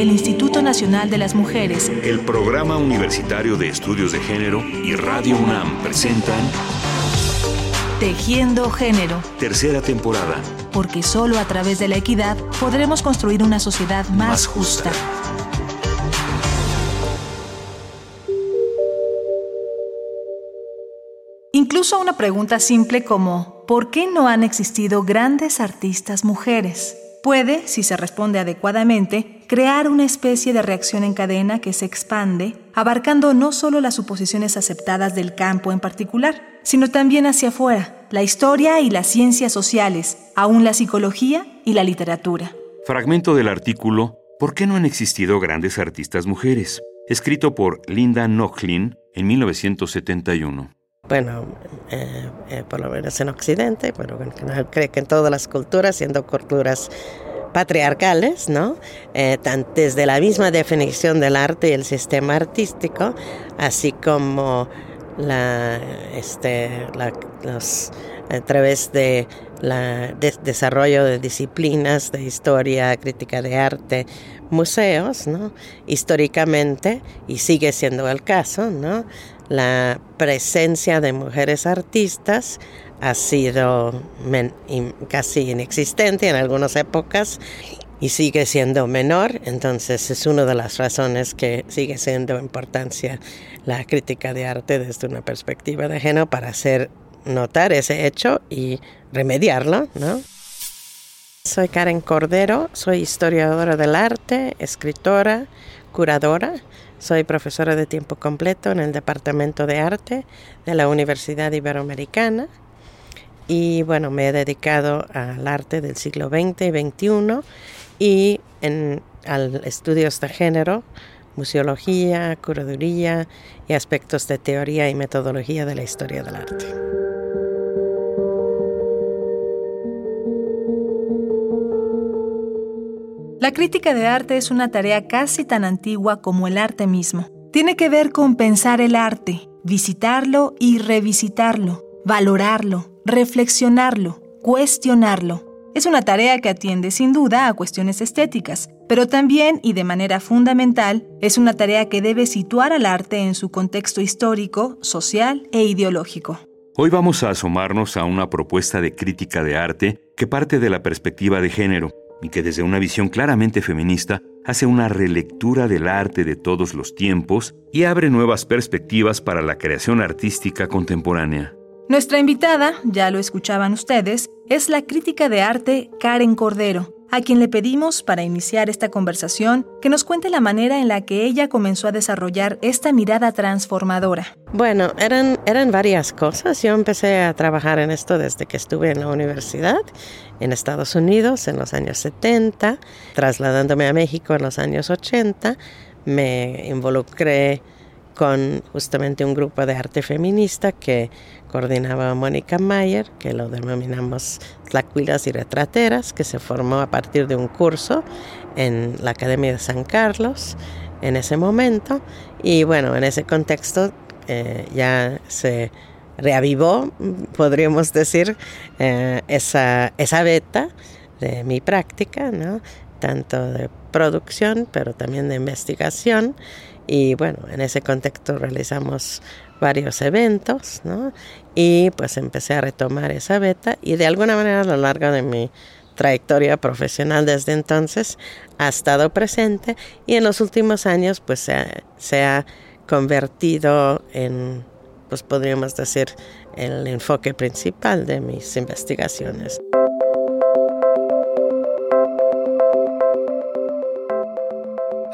el Instituto Nacional de las Mujeres, el Programa Universitario de Estudios de Género y Radio UNAM presentan Tejiendo Género. Tercera temporada. Porque solo a través de la equidad podremos construir una sociedad más, justa. Incluso una pregunta simple como ¿por qué no han existido grandes artistas mujeres? Puede, si se responde adecuadamente, crear una especie de reacción en cadena que se expande, abarcando no solo las suposiciones aceptadas del campo en particular, sino también hacia afuera, la historia y las ciencias sociales, aún la psicología y la literatura. Fragmento del artículo ¿Por qué no han existido grandes artistas mujeres? escrito por Linda Nochlin en 1971 bueno, eh, eh, por lo menos en Occidente, bueno, creo que en todas las culturas, siendo culturas patriarcales, ¿no? Eh, desde la misma definición del arte y el sistema artístico, así como la, este, los, a través de la desarrollo de disciplinas de historia, crítica de arte, museos, ¿no? Históricamente, y sigue siendo el caso, ¿no? la presencia de mujeres artistas ha sido casi inexistente en algunas épocas y sigue siendo menor, entonces es una de las razones que sigue siendo importancia la crítica de arte desde una perspectiva de género para hacer notar ese hecho y remediarlo, ¿no? Soy Karen Cordero, soy historiadora del arte, escritora, curadora. Soy profesora de tiempo completo en el Departamento de Arte de la Universidad Iberoamericana y bueno, me he dedicado al arte del siglo XX y XXI y en, al estudios de género, museología, curaduría y aspectos de teoría y metodología de la historia del arte. La crítica de arte es una tarea casi tan antigua como el arte mismo. Tiene que ver con pensar el arte, visitarlo y revisitarlo, valorarlo, reflexionarlo, cuestionarlo. Es una tarea que atiende sin duda a cuestiones estéticas, pero también y de manera fundamental es una tarea que debe situar al arte en su contexto histórico, social e ideológico. Hoy vamos a asomarnos a una propuesta de crítica de arte que parte de la perspectiva de género y que desde una visión claramente feminista hace una relectura del arte de todos los tiempos y abre nuevas perspectivas para la creación artística contemporánea. Nuestra invitada, ya lo escuchaban ustedes, es la crítica de arte Karen Cordero, a quien le pedimos para iniciar esta conversación que nos cuente la manera en la que ella comenzó a desarrollar esta mirada transformadora. Bueno, eran, eran varias cosas. Yo empecé a trabajar en esto desde que estuve en la universidad en Estados Unidos en los años 70, trasladándome a México en los años 80. Me involucré con justamente un grupo de arte feminista que coordinaba Mónica Mayer, que lo denominamos Tlacuilas y Retrateras, que se formó a partir de un curso en la Academia de San Carlos en ese momento. Y bueno, en ese contexto eh, ya se reavivó, podríamos decir, eh, esa, esa beta de mi práctica, ¿no? tanto de producción, pero también de investigación. Y bueno, en ese contexto realizamos varios eventos, ¿no? Y pues empecé a retomar esa beta y de alguna manera a lo largo de mi trayectoria profesional desde entonces ha estado presente y en los últimos años pues se ha convertido en, pues podríamos decir, el enfoque principal de mis investigaciones.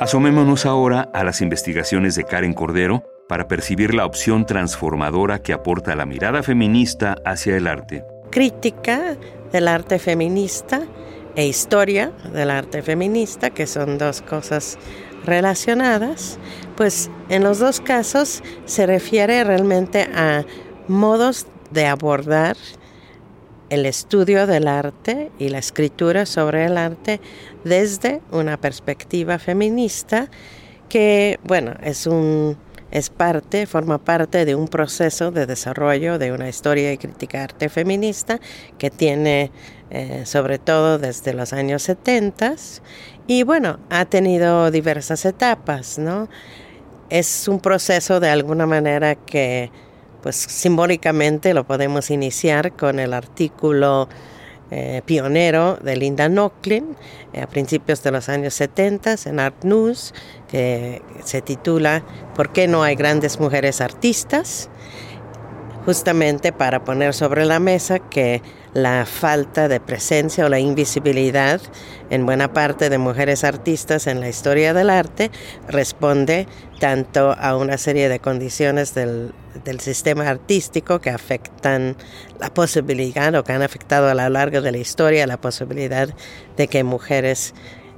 Asomémonos ahora a las investigaciones de Karen Cordero para percibir la opción transformadora que aporta la mirada feminista hacia el arte. Crítica del arte feminista e historia del arte feminista, que son dos cosas relacionadas, pues en los dos casos se refiere realmente a modos de abordar el estudio del arte y la escritura sobre el arte desde una perspectiva feminista que, bueno, es un, es parte, forma parte de un proceso de desarrollo de una historia y crítica arte feminista que tiene eh, sobre todo desde los años 70 y bueno, ha tenido diversas etapas, ¿no? Es un proceso de alguna manera que pues simbólicamente lo podemos iniciar con el artículo eh, pionero de Linda Nochlin eh, a principios de los años 70 en Art News, que se titula ¿Por qué no hay grandes mujeres artistas? Justamente para poner sobre la mesa que la falta de presencia o la invisibilidad en buena parte de mujeres artistas en la historia del arte responde tanto a una serie de condiciones del, sistema artístico que afectan la posibilidad o que han afectado a lo largo de la historia la posibilidad de que mujeres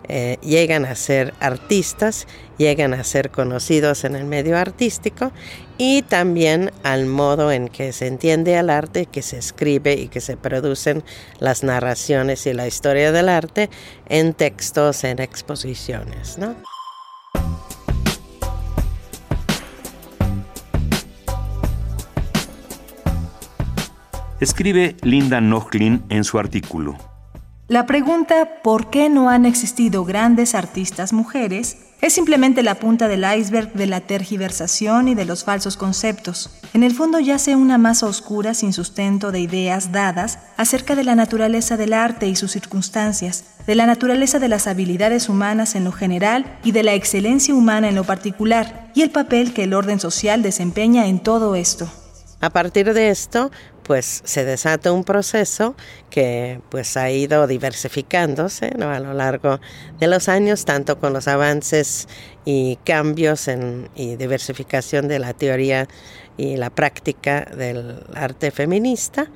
eh, llegan a ser artistas, llegan a ser conocidos en el medio artístico y también al modo en que se entiende el arte, que se escribe y que se producen las narraciones y la historia del arte en textos, en exposiciones. ¿no? Escribe Linda Nochlin en su artículo. La pregunta ¿por qué no han existido grandes artistas mujeres? es simplemente la punta del iceberg de la tergiversación y de los falsos conceptos. En el fondo yace una masa oscura sin sustento de ideas dadas acerca de la naturaleza del arte y sus circunstancias, de la naturaleza de las habilidades humanas en lo general y de la excelencia humana en lo particular, y el papel que el orden social desempeña en todo esto. A partir de esto, pues se desata un proceso que pues ha ido diversificándose a lo largo de los años, tanto con los avances y cambios en, y diversificación de la teoría y la práctica del arte feminista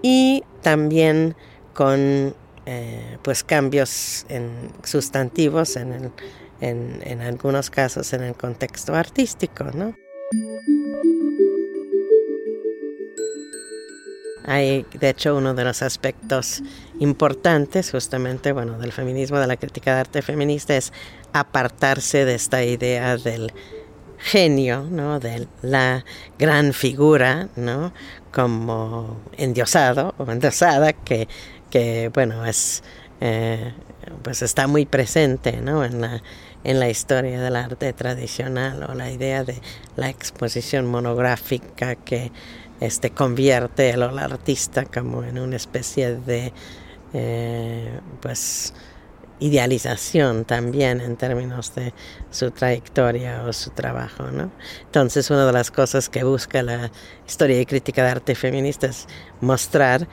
y también con eh, pues cambios en sustantivos en, en, en algunos casos en el contexto artístico, ¿no? Hay, de hecho, uno de los aspectos importantes justamente, bueno, del feminismo, de la crítica de arte feminista, es apartarse de esta idea del genio, ¿no? De la gran figura, ¿no? Como endiosado o endiosada que, que bueno, es, eh, pues está muy presente, ¿no? En la, en la historia del arte tradicional o la idea de la exposición monográfica que este, convierte al artista como en una especie de eh, pues idealización también en términos de su trayectoria o su trabajo, ¿no? Entonces, una de las cosas que busca la historia y crítica de arte feminista es mostrar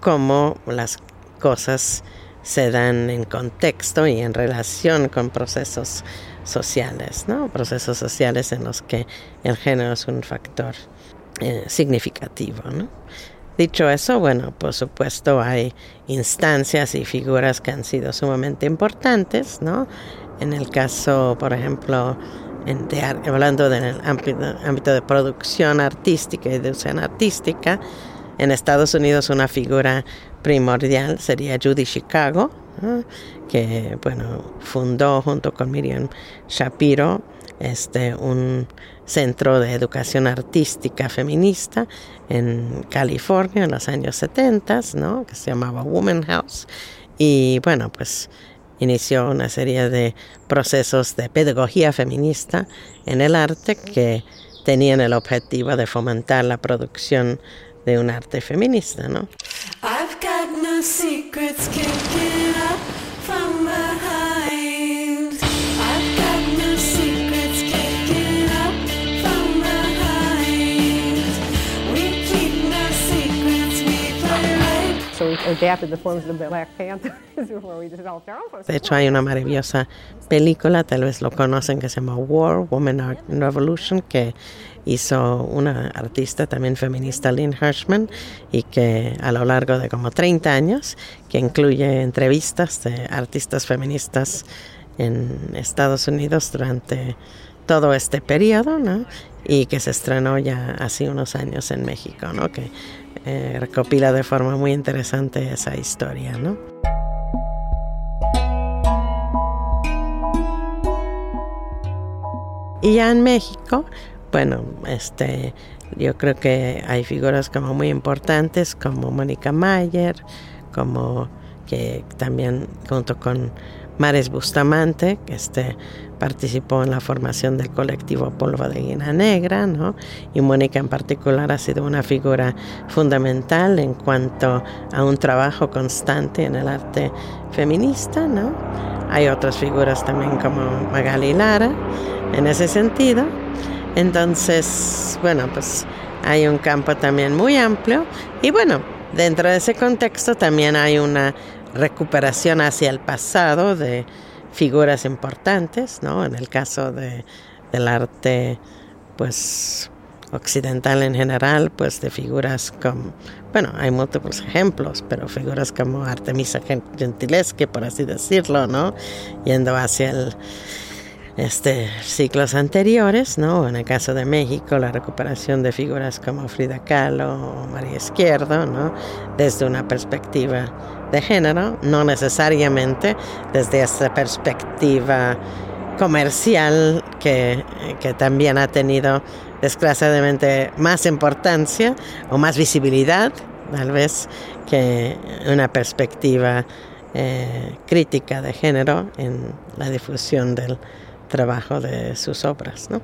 cómo las cosas se dan en contexto y en relación con procesos sociales, ¿no? Procesos sociales en los que el género es un factor eh, significativo. ¿no? Dicho eso, bueno, por supuesto hay instancias y figuras que han sido sumamente importantes, ¿no? En el caso, por ejemplo, en hablando del ámbito, de producción artística y de artística, en Estados Unidos una figura primordial sería Judy Chicago, que bueno, fundó junto con Miriam Shapiro este, un centro de educación artística feminista en California en los años 70, ¿no? que se llamaba Woman House. Y bueno, pues inició una serie de procesos de pedagogía feminista en el arte que tenían el objetivo de fomentar la producción de un arte feminista, ¿no? De hecho, hay una maravillosa película, tal vez lo conocen, que se llama War, Woman Art Revolution, que hizo una artista también feminista, Lynn Hirschman, y que a lo largo de como 30 años, que incluye entrevistas de artistas feministas en Estados Unidos durante todo este periodo, ¿no? Y que se estrenó ya hace unos años en México, ¿no? Que eh, recopila de forma muy interesante esa historia, ¿no? Y ya en México, bueno, este, yo creo que hay figuras como muy importantes como Mónica Mayer, como que también junto con Mares Bustamante, que este, participó en la formación del colectivo Polvo de Guina Negra, ¿no? y Mónica en particular ha sido una figura fundamental en cuanto a un trabajo constante en el arte feminista. ¿no? Hay otras figuras también como Magali Lara en ese sentido. Entonces, bueno, pues hay un campo también muy amplio y bueno, dentro de ese contexto también hay una recuperación hacia el pasado de figuras importantes, ¿no? En el caso de, del arte, pues occidental en general, pues de figuras como, bueno, hay múltiples ejemplos, pero figuras como Artemisa Gentileschi, por así decirlo, ¿no? Yendo hacia el este, ciclos anteriores, ¿no? En el caso de México, la recuperación de figuras como Frida Kahlo o María Izquierdo, ¿no? Desde una perspectiva de género, no necesariamente desde esta perspectiva comercial que, que también ha tenido desgraciadamente más importancia o más visibilidad, tal vez, que una perspectiva eh, crítica de género en la difusión del trabajo de sus obras. ¿no?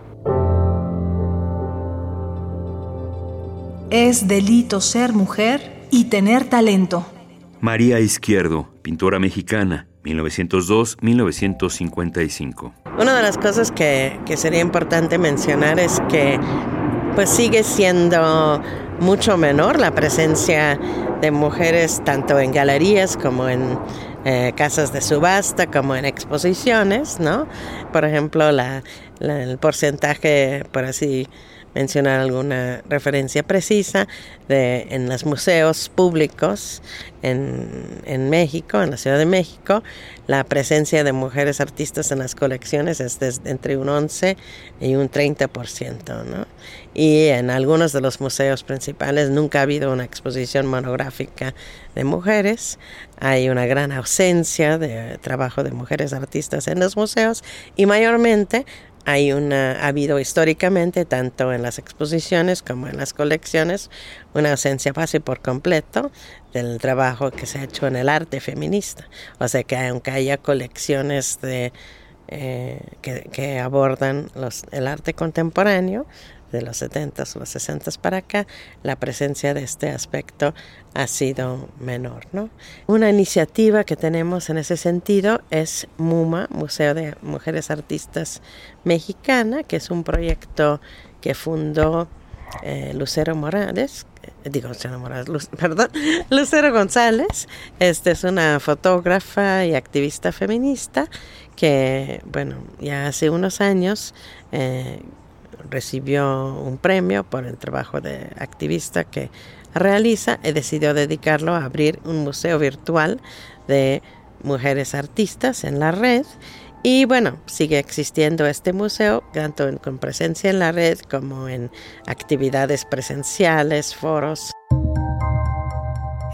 Es delito ser mujer y tener talento. María Izquierdo, pintora mexicana, 1902-1955. Una de las cosas que, que, sería importante mencionar es que pues sigue siendo mucho menor la presencia de mujeres tanto en galerías como en eh, casas de subasta como en exposiciones, ¿no? Por ejemplo, la, el porcentaje, por así mencionar alguna referencia precisa de en los museos públicos en, en, México, en la Ciudad de México, la presencia de mujeres artistas en las colecciones es de, entre un 11 y un 30%, ¿no? Y en algunos de los museos principales nunca ha habido una exposición monográfica de mujeres, hay una gran ausencia de trabajo de mujeres artistas en los museos y mayormente hay una, ha habido históricamente, tanto en las exposiciones como en las colecciones, una ausencia casi por completo del trabajo que se ha hecho en el arte feminista. O sea que aunque haya colecciones de, eh, que, que, abordan los, el arte contemporáneo, de los 70s, los 60s para acá, la presencia de este aspecto ha sido menor. ¿no? Una iniciativa que tenemos en ese sentido es MUMA, Museo de Mujeres Artistas Mexicana, que es un proyecto que fundó eh, Lucero Morales, eh, digo Lucero Morales, perdón, Lucero González, este es una fotógrafa y activista feminista que, bueno, ya hace unos años eh, recibió un premio por el trabajo de activista que realiza y decidió dedicarlo a abrir un museo virtual de mujeres artistas en la red. Y bueno, sigue existiendo este museo, tanto con presencia en la red como en actividades presenciales, foros.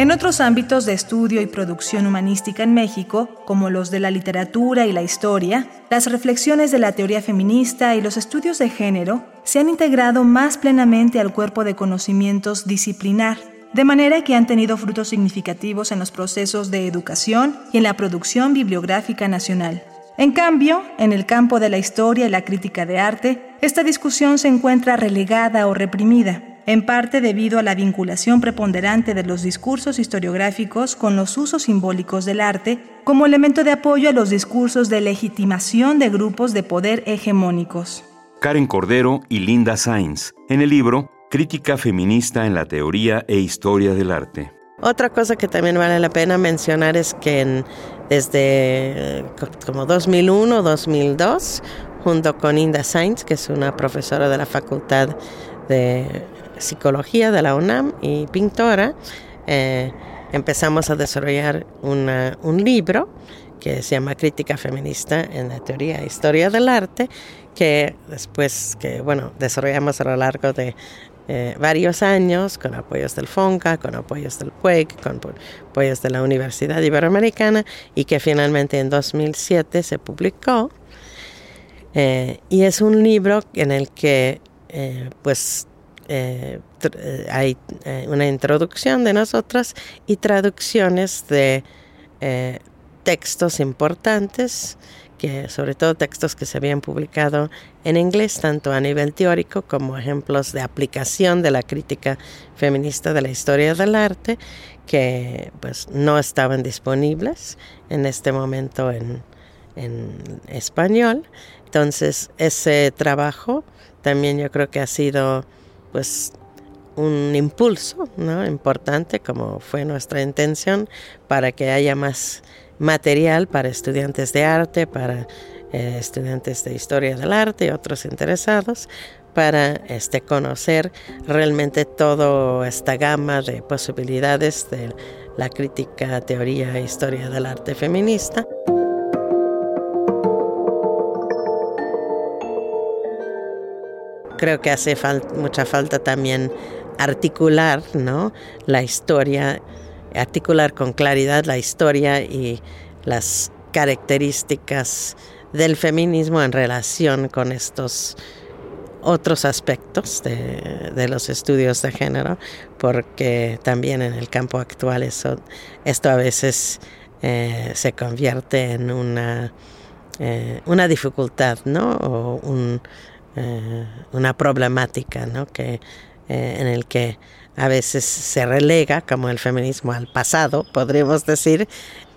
En otros ámbitos de estudio y producción humanística en México, como los de la literatura y la historia, las reflexiones de la teoría feminista y los estudios de género se han integrado más plenamente al cuerpo de conocimientos disciplinar, de manera que han tenido frutos significativos en los procesos de educación y en la producción bibliográfica nacional. En cambio, en el campo de la historia y la crítica de arte, esta discusión se encuentra relegada o reprimida, en parte debido a la vinculación preponderante de los discursos historiográficos con los usos simbólicos del arte como elemento de apoyo a los discursos de legitimación de grupos de poder hegemónicos. Karen Cordero y Linda Sainz, en el libro Crítica feminista en la teoría e historia del arte. Otra cosa que también vale la pena mencionar es que desde eh, como 2001, 2002, junto con Linda Sainz, que es una profesora de la Facultad de psicología de la UNAM y pintora, eh, empezamos a desarrollar un libro que se llama Crítica Feminista en la Teoría e Historia del Arte, que después que, bueno, desarrollamos a lo largo de eh, varios años con apoyos del FONCA, con apoyos del PUEC, con apoyos de la Universidad Iberoamericana y que finalmente en 2007 se publicó. Eh, y es un libro en el que pues hay una introducción de nosotras y traducciones de textos importantes que sobre todo textos que se habían publicado en inglés, tanto a nivel teórico como ejemplos de aplicación de la crítica feminista de la historia del arte, que pues no estaban disponibles en este momento en, en español. Entonces, ese trabajo también yo creo que ha sido pues un impulso importante, como fue nuestra intención, para que haya más material para estudiantes de arte, para eh, estudiantes de historia del arte y otros interesados para este, conocer realmente toda esta gama de posibilidades de la crítica, teoría e historia del arte feminista. Creo que hace mucha falta también articular ¿no? la historia articular con claridad la historia y las características del feminismo en relación con estos otros aspectos de, los estudios de género, porque también en el campo actual eso, esto a veces eh, se convierte en una, eh, una dificultad, ¿no? O eh, una problemática, ¿no? Que, en el que a veces se relega como el feminismo al pasado, podríamos decir.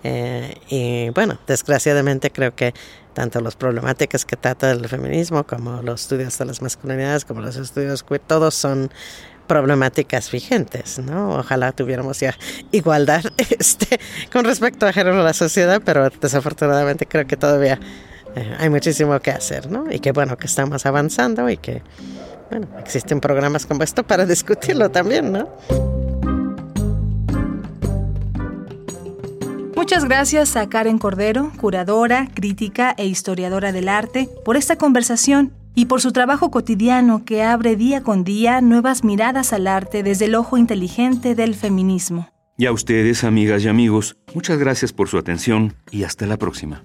Eh, y bueno, desgraciadamente creo que tanto las problemáticas que trata el feminismo como los estudios de las masculinidades, como los estudios queer, todos son problemáticas vigentes, ¿no? Ojalá tuviéramos ya igualdad este, con respecto a género en la sociedad, pero desafortunadamente creo que todavía eh, hay muchísimo que hacer, ¿no? Y que bueno, que estamos avanzando y que bueno, existen programas como esto para discutirlo también, ¿no? Muchas gracias a Karen Cordero, curadora, crítica e historiadora del arte, por esta conversación y por su trabajo cotidiano que abre día con día nuevas miradas al arte desde el ojo inteligente del feminismo. Y a ustedes, amigas y amigos, muchas gracias por su atención y hasta la próxima.